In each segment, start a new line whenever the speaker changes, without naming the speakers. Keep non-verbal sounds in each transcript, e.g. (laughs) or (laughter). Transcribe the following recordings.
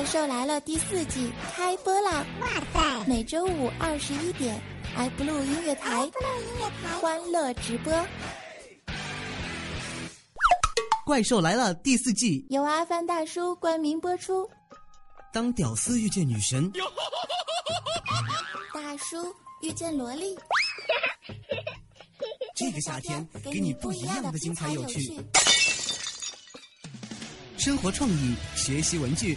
怪兽来了第四季开播啦！哇塞，每周五二十一点，iBlue 音乐台，欢乐直播。
怪兽来了第四季，
由阿凡大叔冠名播出。
当屌丝遇见女神，(laughs)
大叔遇见萝莉。(laughs)
这个夏天 (laughs) 给你不一样的精彩有趣。生活创意，学习文具，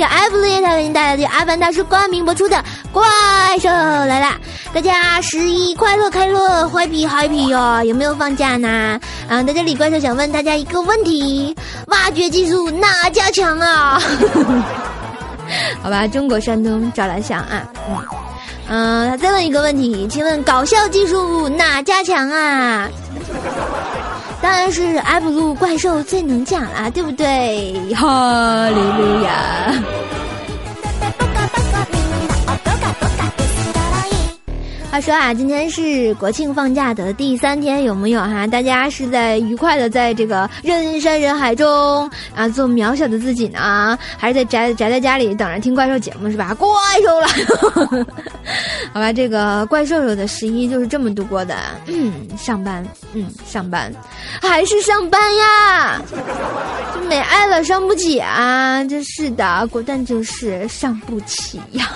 是由 F 路夜台为您带来的阿凡大叔冠名播出的《怪兽来了》，大家十一快乐快乐，happy happy 哟！有没有放假呢？啊，在这里怪兽想问大家一个问题：挖掘技术哪家强啊？(laughs) 好吧，中国山东找来想啊，嗯。嗯，他再问一个问题，请问搞笑技术哪家强啊？当然是艾布鲁怪兽最能讲啦，对不对？哈利路亚。话说啊，今天是国庆放假的第三天，有没有哈？大家是在愉快的在这个人山人海中啊，做渺小的自己呢，还是在宅宅在家里等着听怪兽节目是吧？怪兽来，(laughs) 好吧，这个怪兽兽的十一就是这么度过的。嗯，上班，嗯，上班，还是上班呀？就没爱了，伤不起啊！真是的，果断就是伤不起呀。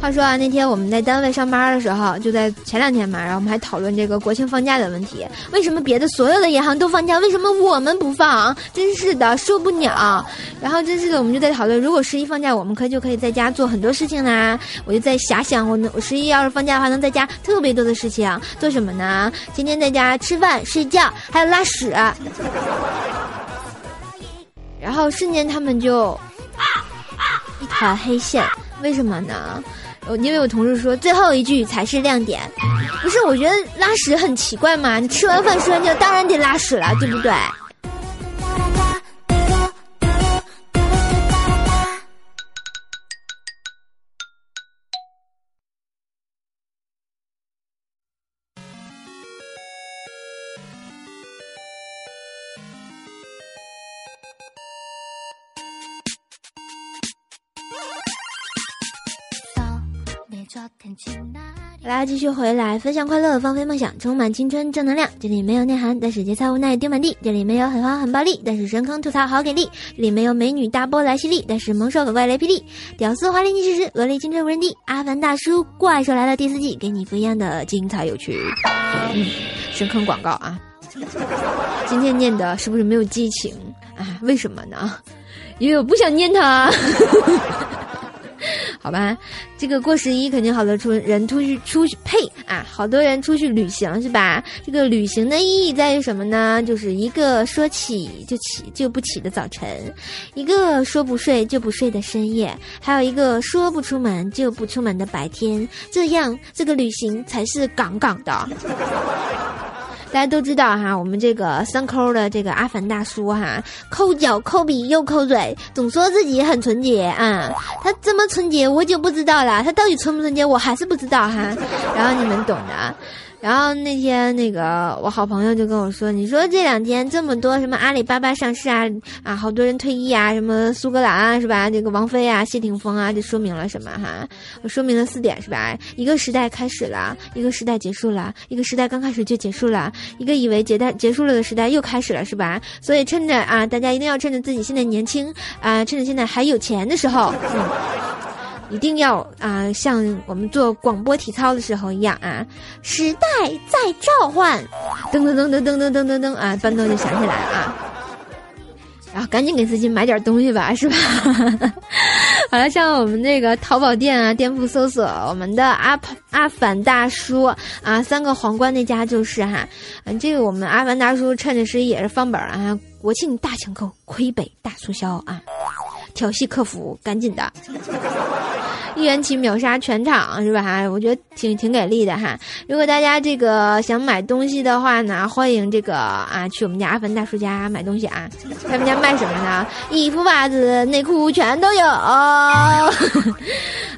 话说啊，那天我们在单位上班的时候，就在前两天嘛，然后我们还讨论这个国庆放假的问题。为什么别的所有的银行都放假，为什么我们不放？真是的，受不了。然后真是的，我们就在讨论，如果十一放假，我们可就可以在家做很多事情啦。我就在遐想，我能我十一要是放假的话，能在家特别多的事情，做什么呢？天天在家吃饭、睡觉，还有拉屎。然后瞬间他们就一团黑线，为什么呢？因为我同事说最后一句才是亮点，不是？我觉得拉屎很奇怪嘛，你吃完饭睡完觉，当然得拉屎了，对不对？来，继续回来分享快乐，放飞梦想，充满青春正能量。这里没有内涵，但是节操无奈丢满地；这里没有很花很暴力，但是深坑吐槽好给力；这里没有美女大波来袭力，但是萌兽可怪雷霹雳，屌丝华丽逆袭时，萝莉青春无人敌。阿凡大叔怪兽来了第四季，给你不一样的精彩有趣。嗯，深坑广告啊！今天念的是不是没有激情？啊？为什么呢？因为我不想念它。好吧，这个过十一肯定好多出人出去出去呸啊，好多人出去旅行是吧？这个旅行的意义在于什么呢？就是一个说起就起就不起的早晨，一个说不睡就不睡的深夜，还有一个说不出门就不出门的白天，这样这个旅行才是杠杠的。大家都知道哈，我们这个三抠的这个阿凡大叔哈，抠脚、抠鼻又抠嘴，总说自己很纯洁啊。他怎么纯洁，我就不知道了。他到底纯不纯洁，我还是不知道哈。然后你们懂的。然后那天那个我好朋友就跟我说：“你说这两天这么多什么阿里巴巴上市啊啊，好多人退役啊，什么苏格兰啊是吧？这个王菲啊、谢霆锋啊，这说明了什么哈？我说明了四点是吧？一个时代开始了，一个时代结束了，一个时代刚开始就结束了，一个以为结代结束了的时代又开始了是吧？所以趁着啊，大家一定要趁着自己现在年轻啊，趁着现在还有钱的时候。”一定要啊，像我们做广播体操的时候一样啊，时代在召唤，噔噔噔噔噔噔噔噔噔啊，伴奏就响起来了啊。然后赶紧给自己买点东西吧，是吧？(laughs) 好了，像我们那个淘宝店啊，店铺搜索我们的阿阿凡大叔啊，三个皇冠那家就是哈。嗯，这个我们阿凡大叔趁着十一也是放本啊，国庆大抢购，魁北大促销啊，调戏客服，赶紧的。一元起秒杀全场是吧？哈，我觉得挺挺给力的哈。如果大家这个想买东西的话呢，欢迎这个啊去我们家阿凡大叔家买东西啊。他们家卖什么呢？衣服、袜子、内裤全都有。(laughs)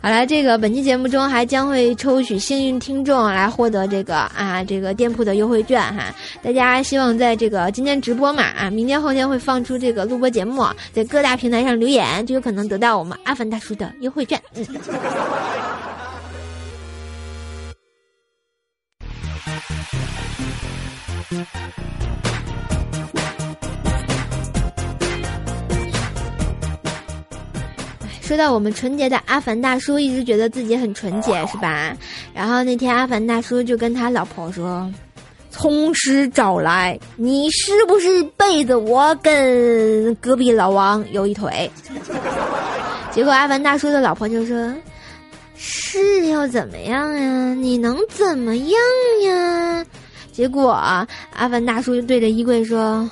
好了，这个本期节目中还将会抽取幸运听众来获得这个啊这个店铺的优惠券哈。大家希望在这个今天直播嘛啊，明天后天会放出这个录播节目，在各大平台上留言就有可能得到我们阿凡大叔的优惠券。嗯。说到我们纯洁的阿凡大叔，一直觉得自己很纯洁，是吧？然后那天阿凡大叔就跟他老婆说：“从实找来，你是不是背着我跟隔壁老王有一腿？”结果阿凡大叔的老婆就说：“是要怎么样呀？你能怎么样呀？”结果阿凡大叔就对着衣柜说：“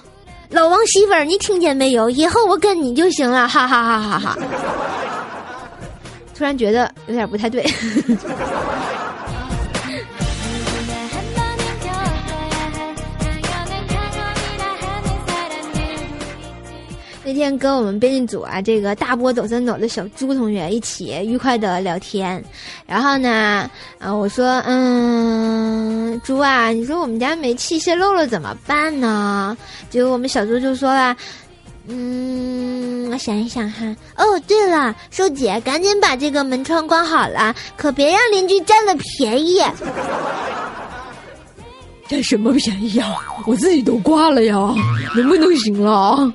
老王媳妇儿，你听见没有？以后我跟你就行了，哈哈哈哈哈！”突然觉得有点不太对。那天跟我们编辑组啊，这个大波走三走的小猪同学一起愉快的聊天，然后呢，啊，我说，嗯，猪啊，你说我们家煤气泄漏了怎么办呢？结果我们小猪就说了，嗯，我想一想哈，哦，对了，瘦姐，赶紧把这个门窗关好了，可别让邻居占了便宜。
占什么便宜呀？我自己都挂了呀，能不能行了？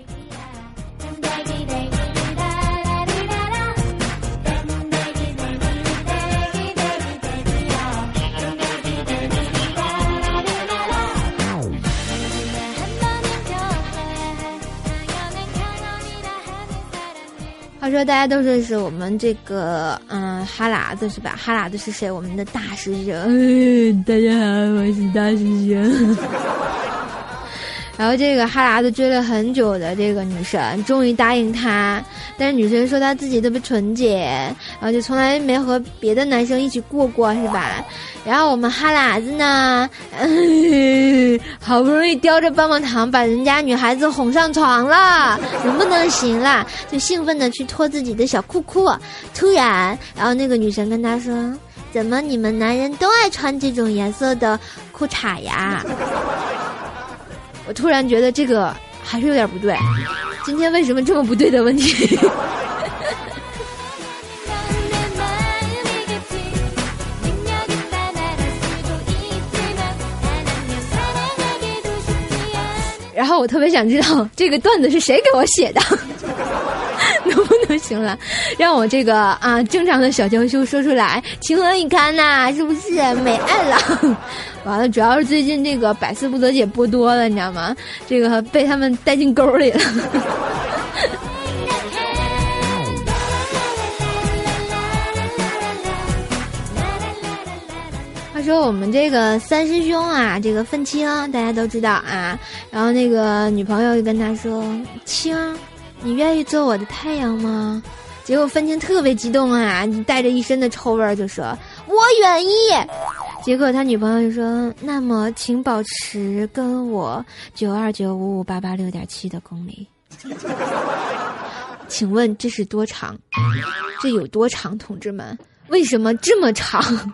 说：“大家都认识我们这个，嗯，哈喇子是吧？哈喇子是谁？我们的大师兄。(laughs)
大家好，我是大师兄。
然后这个哈喇子追了很久的这个女神，终于答应他。但是女神说她自己特别纯洁，然后就从来没和别的男生一起过过，是吧？然后我们哈喇子呢，好 (laughs) 不容易叼着棒棒糖把人家女孩子哄上床了，能不能行啦？就兴奋的去脱自己的小裤裤。突然，然后那个女神跟他说：“怎么你们男人都爱穿这种颜色的裤衩呀？”我突然觉得这个还是有点不对，今天为什么这么不对的问题？(laughs) 然后我特别想知道这个段子是谁给我写的，(laughs) 能不能行了？让我这个啊正常的小娇羞说出来，情何以堪呐？是不是美爱了？完了，主要是最近这个百思不得解播多了，你知道吗？这个被他们带进沟里了。(laughs) 他说：“我们这个三师兄啊，这个愤青，大家都知道啊。然后那个女朋友就跟他说：‘青，你愿意做我的太阳吗？’结果愤青特别激动啊，带着一身的臭味儿就说：‘我愿意。’结果他女朋友就说：‘那么请保持跟我九二九五五八八六点七的公里。’请问这是多长？这有多长，同志们？为什么这么长？” (laughs)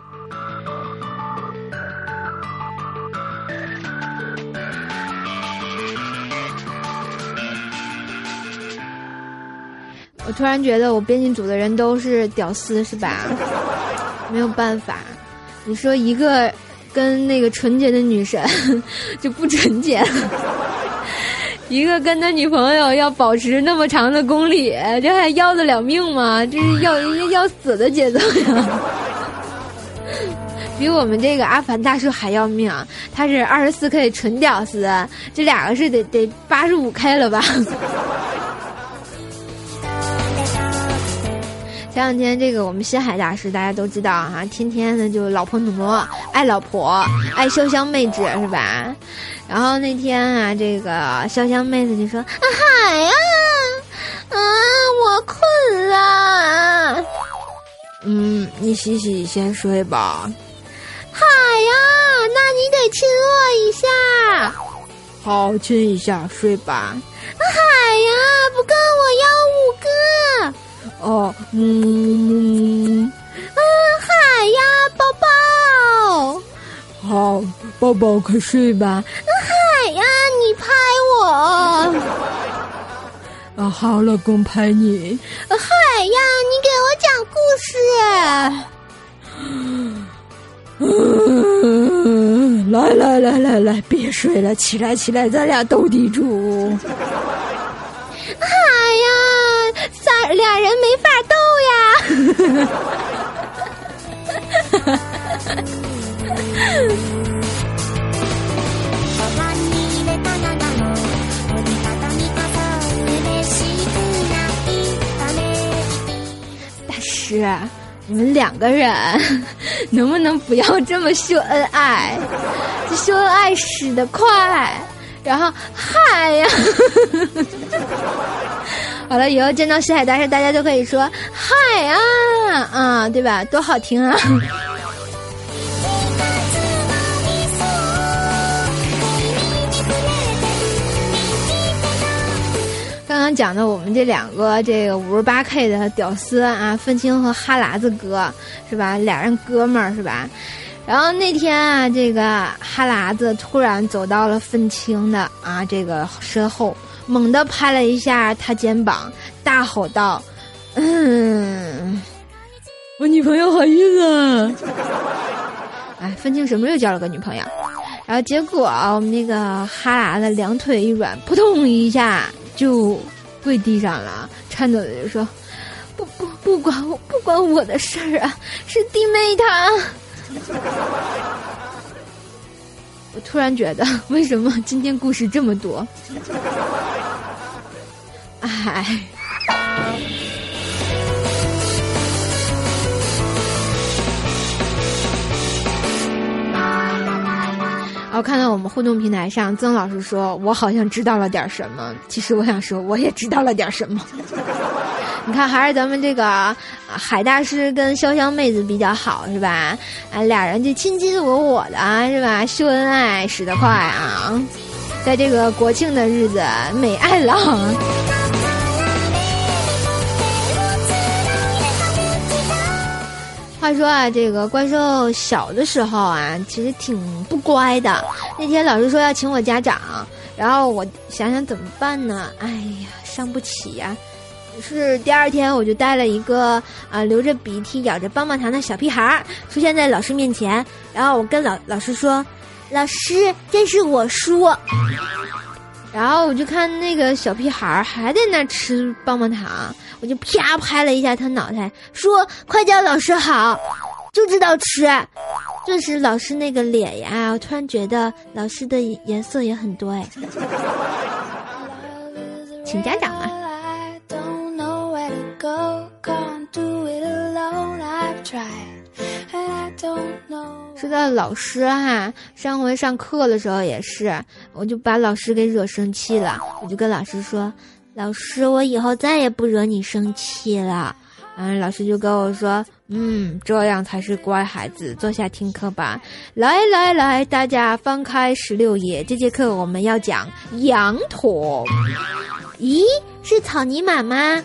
我突然觉得我编辑组的人都是屌丝，是吧？没有办法，你说一个跟那个纯洁的女神 (laughs) 就不纯洁，一个跟他女朋友要保持那么长的公里，这还要得了命吗？这是要要死的节奏呀！比我们这个阿凡大叔还要命，他是二十四 K 纯屌丝，这俩个是得得八十五 K 了吧？前两天这个我们西海大师大家都知道哈，天天的就老婆奴，爱老婆，爱潇湘妹纸是吧？然后那天啊，这个潇湘妹子就说：“啊海呀，啊，我困了。”嗯，你洗洗先睡吧。海呀，那你得亲我一下。好，亲一下，睡吧。海呀，不够，我要五个。哦，嗯，啊，海呀，宝宝，好，宝宝快睡吧。海呀，你拍我。啊，好，老公拍你。海呀，你给我讲故事。嗯，来来来来来，别睡了，起来起来，咱俩斗地主。俩人没法斗呀！(laughs) 大师，你们两个人能不能不要这么秀恩爱？这秀恩爱使得快，然后嗨呀！好了，以后见到西海大师，大家都可以说“嗨啊”，啊，对吧？多好听啊！(laughs) 刚刚讲的我们这两个这个五十八 K 的屌丝啊，愤青和哈喇子哥是吧？俩人哥们儿是吧？然后那天啊，这个哈喇子突然走到了愤青的啊这个身后。猛地拍了一下他肩膀，大吼道：“嗯，我女朋友怀孕了。”哎，分清什么时候交了个女朋友？然后结果我们那个哈喇子两腿一软，扑通一下就跪地上了，颤抖的就说：“不不不管我不管我的事儿啊，是弟妹她。”我突然觉得，(laughs) 为什么今天故事这么多？哎，我看到我们互动平台上，曾老师说我好像知道了点什么。其实我想说，我也知道了点什么。你看，还是咱们这个海大师跟潇湘妹子比较好，是吧？啊，俩人就亲亲我我的，是吧？秀恩爱使得快啊！在这个国庆的日子，美爱郎。话说啊，这个怪兽小的时候啊，其实挺不乖的。那天老师说要请我家长，然后我想想怎么办呢？哎呀，伤不起呀。是第二天，我就带了一个啊流着鼻涕、咬着棒棒糖的小屁孩儿出现在老师面前，然后我跟老老师说：“老师，这是我叔。”然后我就看那个小屁孩儿还在那吃棒棒糖，我就啪拍了一下他脑袋，说：“快叫老师好，就知道吃。”这时老师那个脸呀，我突然觉得老师的颜色也很多哎，请家长啊。Gocan do it alone. I've tried, and I don't know. 说到老师哈、上回上课的时候也是，我就把老师给惹生气了，我就跟老师说：“老师，我以后再也不惹你生气了。”然后老师就跟我说：“嗯，这样才是乖孩子，坐下听课吧。”来来来，大家翻开十六页，这节课我们要讲羊驼。咦，是草泥马吗？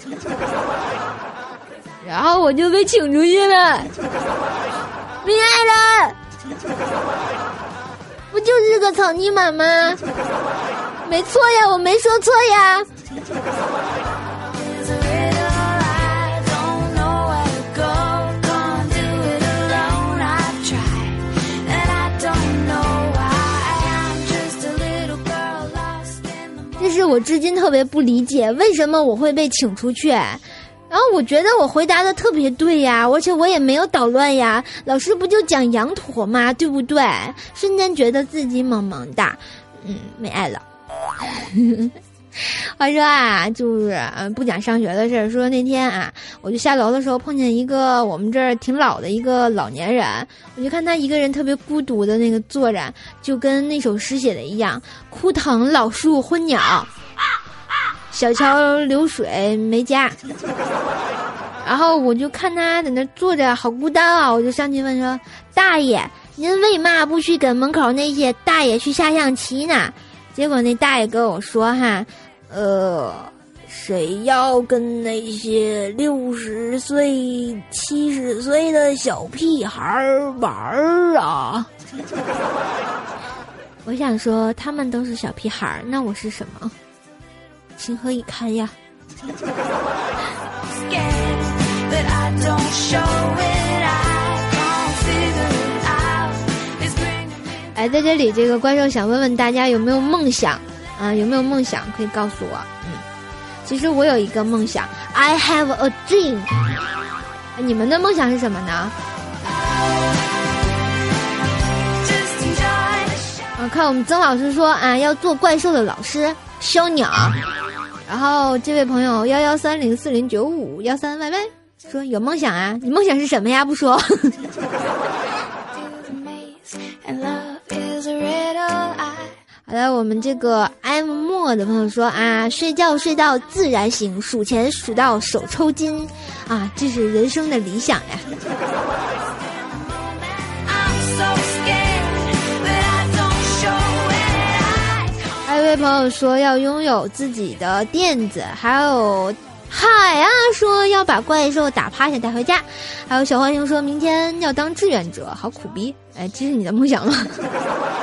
(laughs) 然后我就被请出去了。亲爱的，不就是个草泥马吗？没错呀，我没说错呀。我至今特别不理解，为什么我会被请出去？然后我觉得我回答的特别对呀，而且我也没有捣乱呀。老师不就讲羊驼吗？对不对？瞬间觉得自己萌萌哒，嗯，没爱了。(laughs) 话说啊，就是嗯不讲上学的事儿。说那天啊，我就下楼的时候碰见一个我们这儿挺老的一个老年人，我就看他一个人特别孤独的那个坐着，就跟那首诗写的一样：“枯藤老树昏鸟，小桥流水没家。”然后我就看他在那坐着，好孤单啊！我就上去问说：“大爷，您为嘛不去跟门口那些大爷去下象棋呢？”结果那大爷跟我说：“哈。”呃，谁要跟那些六十岁、七十岁的小屁孩玩儿啊？(laughs) 我想说，他们都是小屁孩儿，那我是什么？情何以堪呀！(laughs) 哎，在这里，这个观众想问问大家有没有梦想？啊，有没有梦想可以告诉我？嗯，其实我有一个梦想，I have a dream。你们的梦想是什么呢？啊，看我们曾老师说啊，要做怪兽的老师，修鸟。然后这位朋友幺幺三零四零九五幺三 Y Y 说有梦想啊，你梦想是什么呀？不说。(laughs) 好的，我们这个 M 莫的朋友说啊，睡觉睡到自然醒，数钱数到手抽筋，啊，这是人生的理想呀。位朋友说要拥有自己的垫子，还有海啊说要把怪兽打趴下带回家，还有小浣熊说明天要当志愿者，好苦逼，哎，这是你的梦想吗？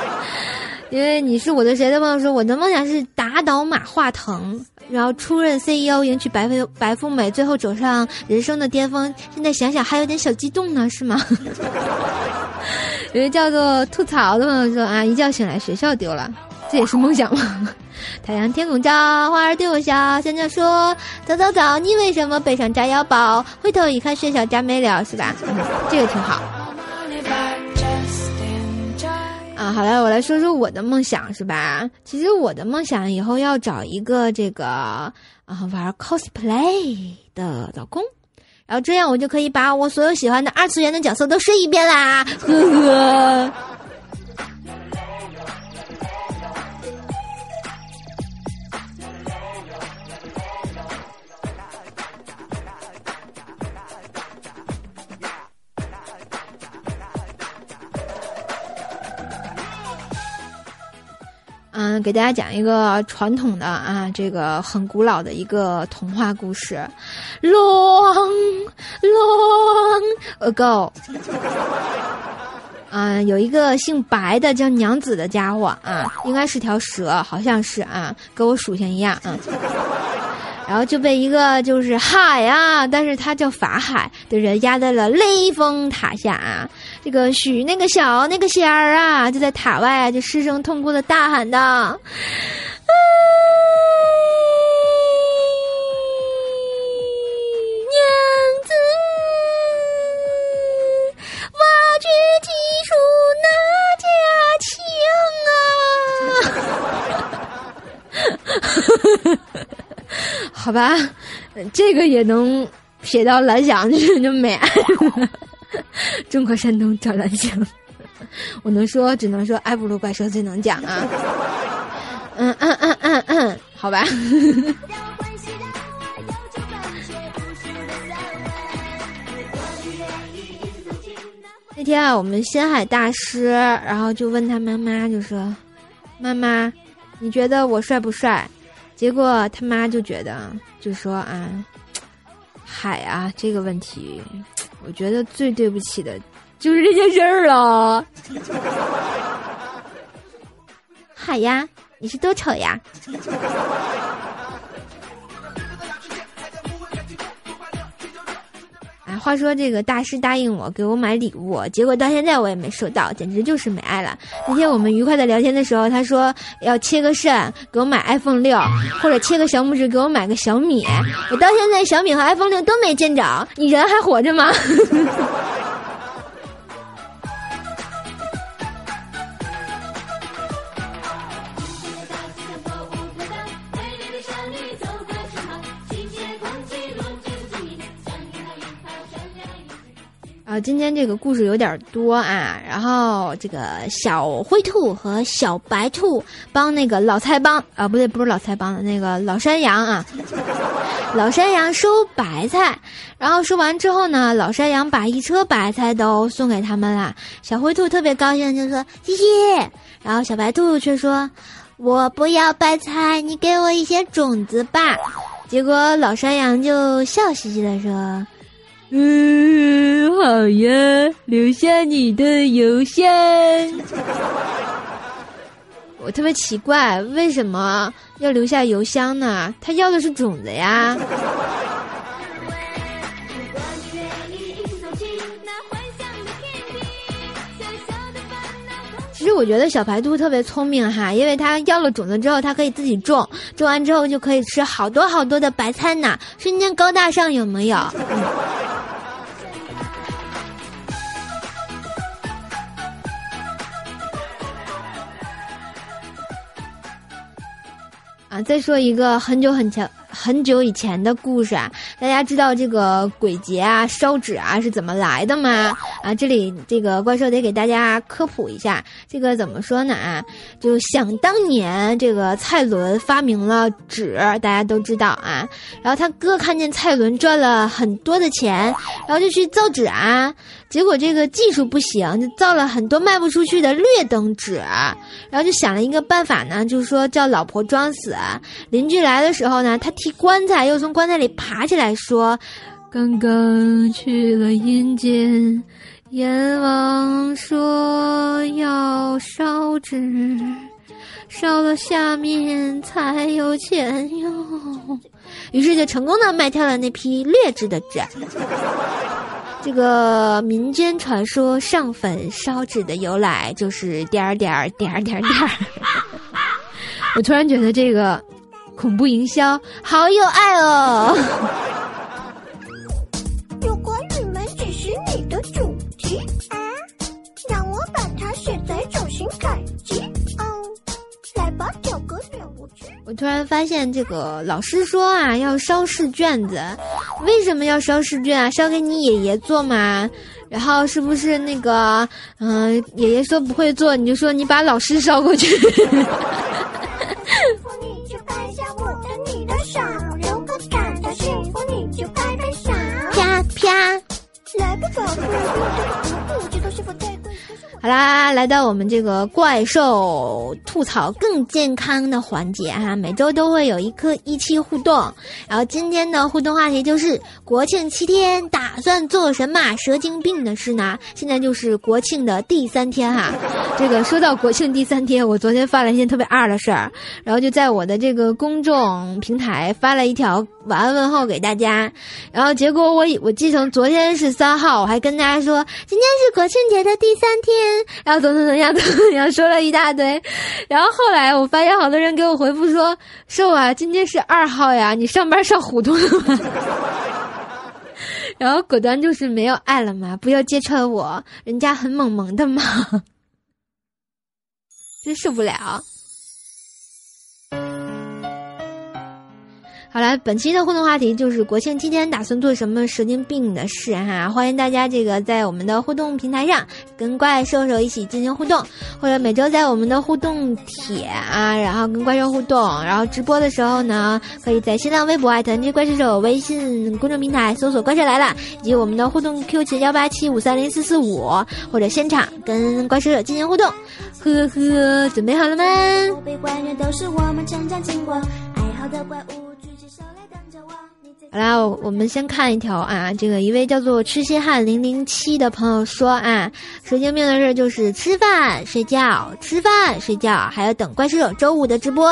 (laughs) 因为你是我的谁的朋友说，我的梦想是打倒马化腾，然后出任 CEO，迎娶白富白富美，最后走上人生的巅峰。现在想想还有点小激动呢，是吗？(laughs) 有个叫做吐槽的朋友说啊，一觉醒来学校丢了，这也是梦想吗？(laughs) 太阳天空照，花儿对我笑。香蕉说，早早早，你为什么背上炸药包？回头一看，学校炸没了，是吧？(laughs) 这个挺好。啊，好了，我来说说我的梦想是吧？其实我的梦想以后要找一个这个啊玩 cosplay 的老公，然后这样我就可以把我所有喜欢的二次元的角色都睡一遍啦，呵呵。给大家讲一个传统的啊，这个很古老的一个童话故事，long long ago。啊，有一个姓白的叫娘子的家伙啊，应该是条蛇，好像是啊，跟我属性一样啊。然后就被一个就是海啊，但是他叫法海的人压在了雷峰塔下啊。这个许那个小那个仙儿啊，就在塔外就失声痛哭的大喊道：“娘子，挖掘技术哪家强啊！”哈哈哈好吧，这个也能写到蓝翔去，(laughs) 就没爱了。(laughs) 中国山东找蓝翔，我能说，只能说爱不如怪兽最能讲啊。嗯嗯嗯嗯嗯，好吧。那天啊，我们仙海大师，然后就问他妈妈，就说：“妈妈，你觉得我帅不帅？”结果他妈就觉得，就说啊，海啊，这个问题，我觉得最对不起的，就是这件事儿了。(laughs) 海呀，你是多丑呀！话说这个大师答应我给我买礼物，结果到现在我也没收到，简直就是没爱了。那天我们愉快的聊天的时候，他说要切个肾给我买 iPhone 六，或者切个小拇指给我买个小米。我到现在小米和 iPhone 六都没见着，你人还活着吗？(laughs) 今天这个故事有点多啊，然后这个小灰兔和小白兔帮那个老菜帮啊，不对，不是老菜帮的那个老山羊啊，老山羊收白菜，然后收完之后呢，老山羊把一车白菜都送给他们啦，小灰兔特别高兴，就说谢谢，然后小白兔却说，我不要白菜，你给我一些种子吧，结果老山羊就笑嘻嘻的说。嗯，好呀，留下你的邮箱。(laughs) 我特别奇怪，为什么要留下邮箱呢？他要的是种子呀。其实我觉得小白兔特别聪明哈，因为它要了种子之后，它可以自己种，种完之后就可以吃好多好多的白菜呢，瞬间高大上，有没有？啊，再说一个很久很前、很久以前的故事啊，大家知道这个鬼节啊、烧纸啊是怎么来的吗？啊，这里这个怪兽得给大家科普一下，这个怎么说呢？啊，就想当年这个蔡伦发明了纸，大家都知道啊。然后他哥看见蔡伦赚了很多的钱，然后就去造纸啊。结果这个技术不行，就造了很多卖不出去的劣等纸，然后就想了一个办法呢，就是说叫老婆装死，邻居来的时候呢，他提棺材又从棺材里爬起来说：“刚刚去了阴间，阎王说要烧纸，烧了下面才有钱用。”于是就成功的卖掉了那批劣质的纸。这个民间传说上坟烧纸的由来就是点儿点儿点儿点儿点儿。(laughs) 我突然觉得这个恐怖营销好有爱哦。
我
突然发现，这个老师说啊，要烧试卷子，为什么要烧试卷啊？烧给你爷爷做嘛？然后是不是那个，嗯，爷爷说不会做，你就说你把老师烧过去。
你就拍你的手，如果感到幸福，你就拍拍手。
啪啪。好啦，来到我们这个怪兽吐槽更健康的环节哈，每周都会有一颗一期互动。然后今天的互动话题就是国庆七天打算做什么蛇精病的事呢？现在就是国庆的第三天哈。这个说到国庆第三天，我昨天发了一件特别二的事儿，然后就在我的这个公众平台发了一条晚安问候给大家，然后结果我我记成昨天是三号，我还跟大家说今天是国庆节的第三天。然后怎么怎么样怎么怎么样说了一大堆，然后后来我发现好多人给我回复说：“瘦啊，今天是二号呀，你上班上糊涂了吗？” (laughs) 然后果断就是没有爱了嘛，不要揭穿我，人家很萌萌的嘛，真受不了。好了，本期的互动话题就是国庆期间打算做什么神经病的事哈，欢迎大家这个在我们的互动平台上跟怪兽兽一起进行互动，或者每周在我们的互动帖啊，然后跟怪兽互动，然后直播的时候呢，可以在新浪微博艾特那怪兽兽，微信公众平台搜索“怪兽来了”，以及我们的互动 Q 群幺八七五三零四四五，或者现场跟怪兽兽进行互动，呵呵，准备好了吗？
被怪虐都是我们成长经过，爱好的怪物。
好啦，我们先看一条啊，这个一位叫做痴心汉零零七的朋友说啊，神经病的事就是吃饭睡觉，吃饭睡觉，还要等怪兽周五的直播。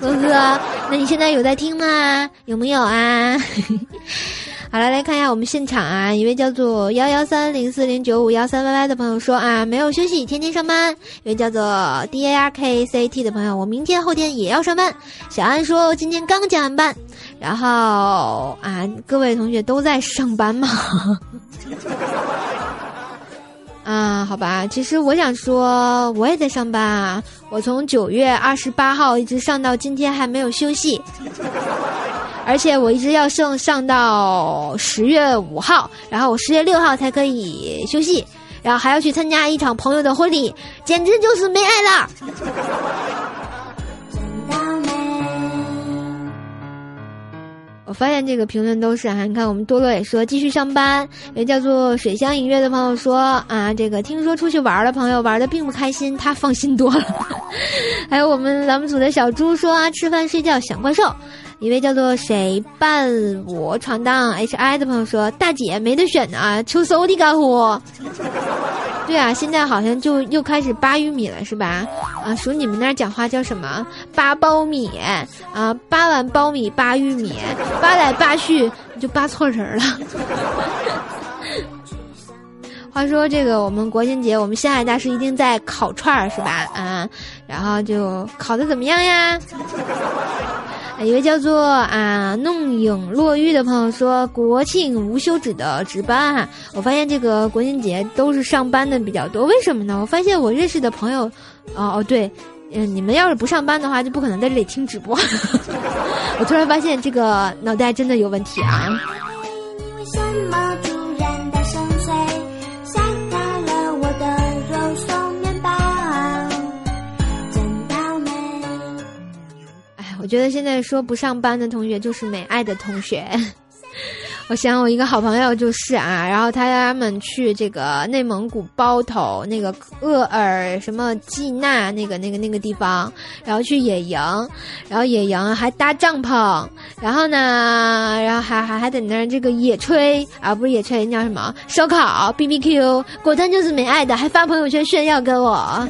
呵呵，那你现在有在听吗？有没有啊？(laughs) 好了，来看一下我们现场啊，一位叫做幺幺三零四零九五幺三 YY 的朋友说啊，没有休息，天天上班。一位叫做 D A R K C T 的朋友，我明天后天也要上班。小安说今天刚加完班，然后啊，各位同学都在上班吗？(laughs) 啊，好吧，其实我想说，我也在上班啊，我从九月二十八号一直上到今天还没有休息。而且我一直要上上到十月五号，然后我十月六号才可以休息，然后还要去参加一场朋友的婚礼，简直就是没爱了。我发现这个评论都是啊，你看我们多洛也说继续上班，也叫做水乡音乐的朋友说啊，这个听说出去玩的朋友玩的并不开心，他放心多了。(laughs) 还有我们栏目组的小猪说啊，吃饭睡觉想怪兽。一位叫做谁伴我闯荡 H I 的朋友说：“大姐没得选啊，求搜的干活。(laughs) ”对啊，现在好像就又开始扒玉米了，是吧？啊，属你们那儿讲话叫什么？扒苞米啊，扒完苞米扒玉米，扒来扒去就扒错人了。(laughs) 话说这个，我们国庆节，我们星海大师一定在烤串儿，是吧？啊，然后就烤的怎么样呀？一位叫做啊弄影落玉的朋友说：“国庆无休止的值班哈，我发现这个国庆节都是上班的比较多，为什么呢？我发现我认识的朋友，哦哦对，嗯，你们要是不上班的话，就不可能在这里听直播。(laughs) 我突然发现这个脑袋真的有问题啊。”觉得现在说不上班的同学就是没爱的同学。(laughs) 我想我一个好朋友就是啊，然后他们去这个内蒙古包头那个鄂尔什么济纳那个那个那个地方，然后去野营，然后野营还搭帐篷，然后呢，然后还还还在那儿这个野炊啊，不是野炊，叫什么烧烤 B B Q，果真就是没爱的，还发朋友圈炫耀给我。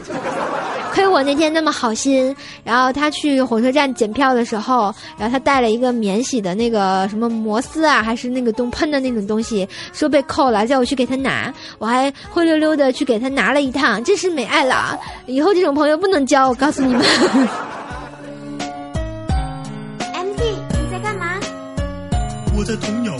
亏我那天那么好心，(laughs) 然后他去火车站检票的时候，然后他带了一个免洗的那个什么摩丝啊，还是那个东喷的那种东西，说被扣了，叫我去给他拿，我还灰溜溜的去给他拿了一趟，真是没爱了。以后这种朋友不能交，我告诉你们。(laughs)
M T，你在干嘛？
我在捅鸟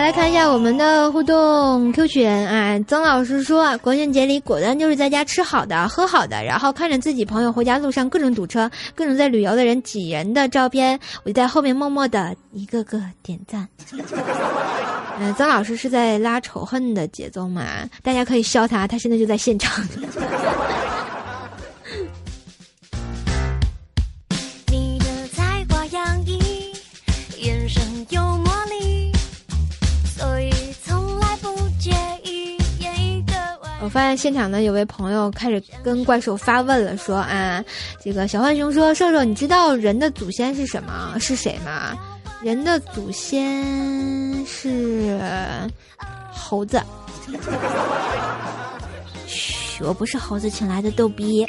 来
看一下我们的互动 Q 群啊。曾老师说啊，国庆节里果断就是在家吃好的、喝好的，然后看着自己朋友回家路上各种堵车、各种在旅游的人挤人的照片，我就在后面默默的一个个点赞。嗯，(laughs) 曾老师是在拉仇恨的节奏嘛？大家可以笑他，他现在就在现场。发现现场呢，有位朋友开始跟怪兽发问了，说啊，这个小浣熊说，兽兽，你知道人的祖先是什么？是谁吗？人的祖先是猴子。嘘，我不是猴子请来的逗逼。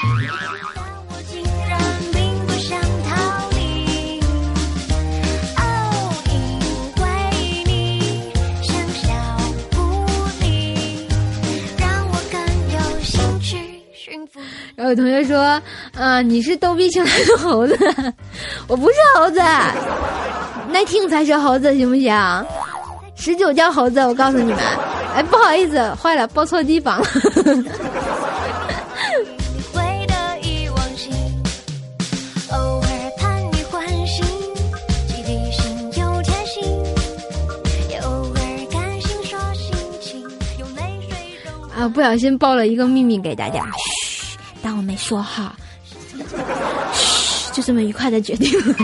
然后有同学说：“啊，你是逗逼请来的猴子，我不是猴子，耐听才是猴子，行不行？十九叫猴子，我告诉你们。哎，不好意思，坏了，报错地方了。啊，不小心报了一个秘密给大家。”当我没说哈，嘘，就这么愉快的决定了。(laughs)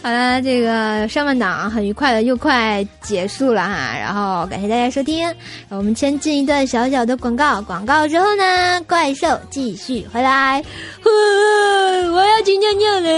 好了，这个上半档很愉快的又快结束了哈，然后感谢大家收听，我们先进一段小小的广告，广告之后呢，怪兽继续回来，我要去尿尿了。